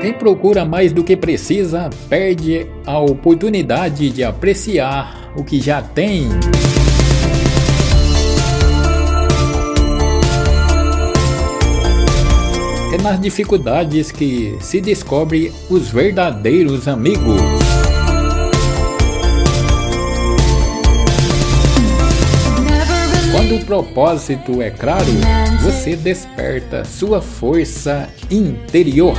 Quem procura mais do que precisa perde a oportunidade de apreciar o que já tem. É nas dificuldades que se descobre os verdadeiros amigos. Quando o propósito é claro, você desperta sua força interior.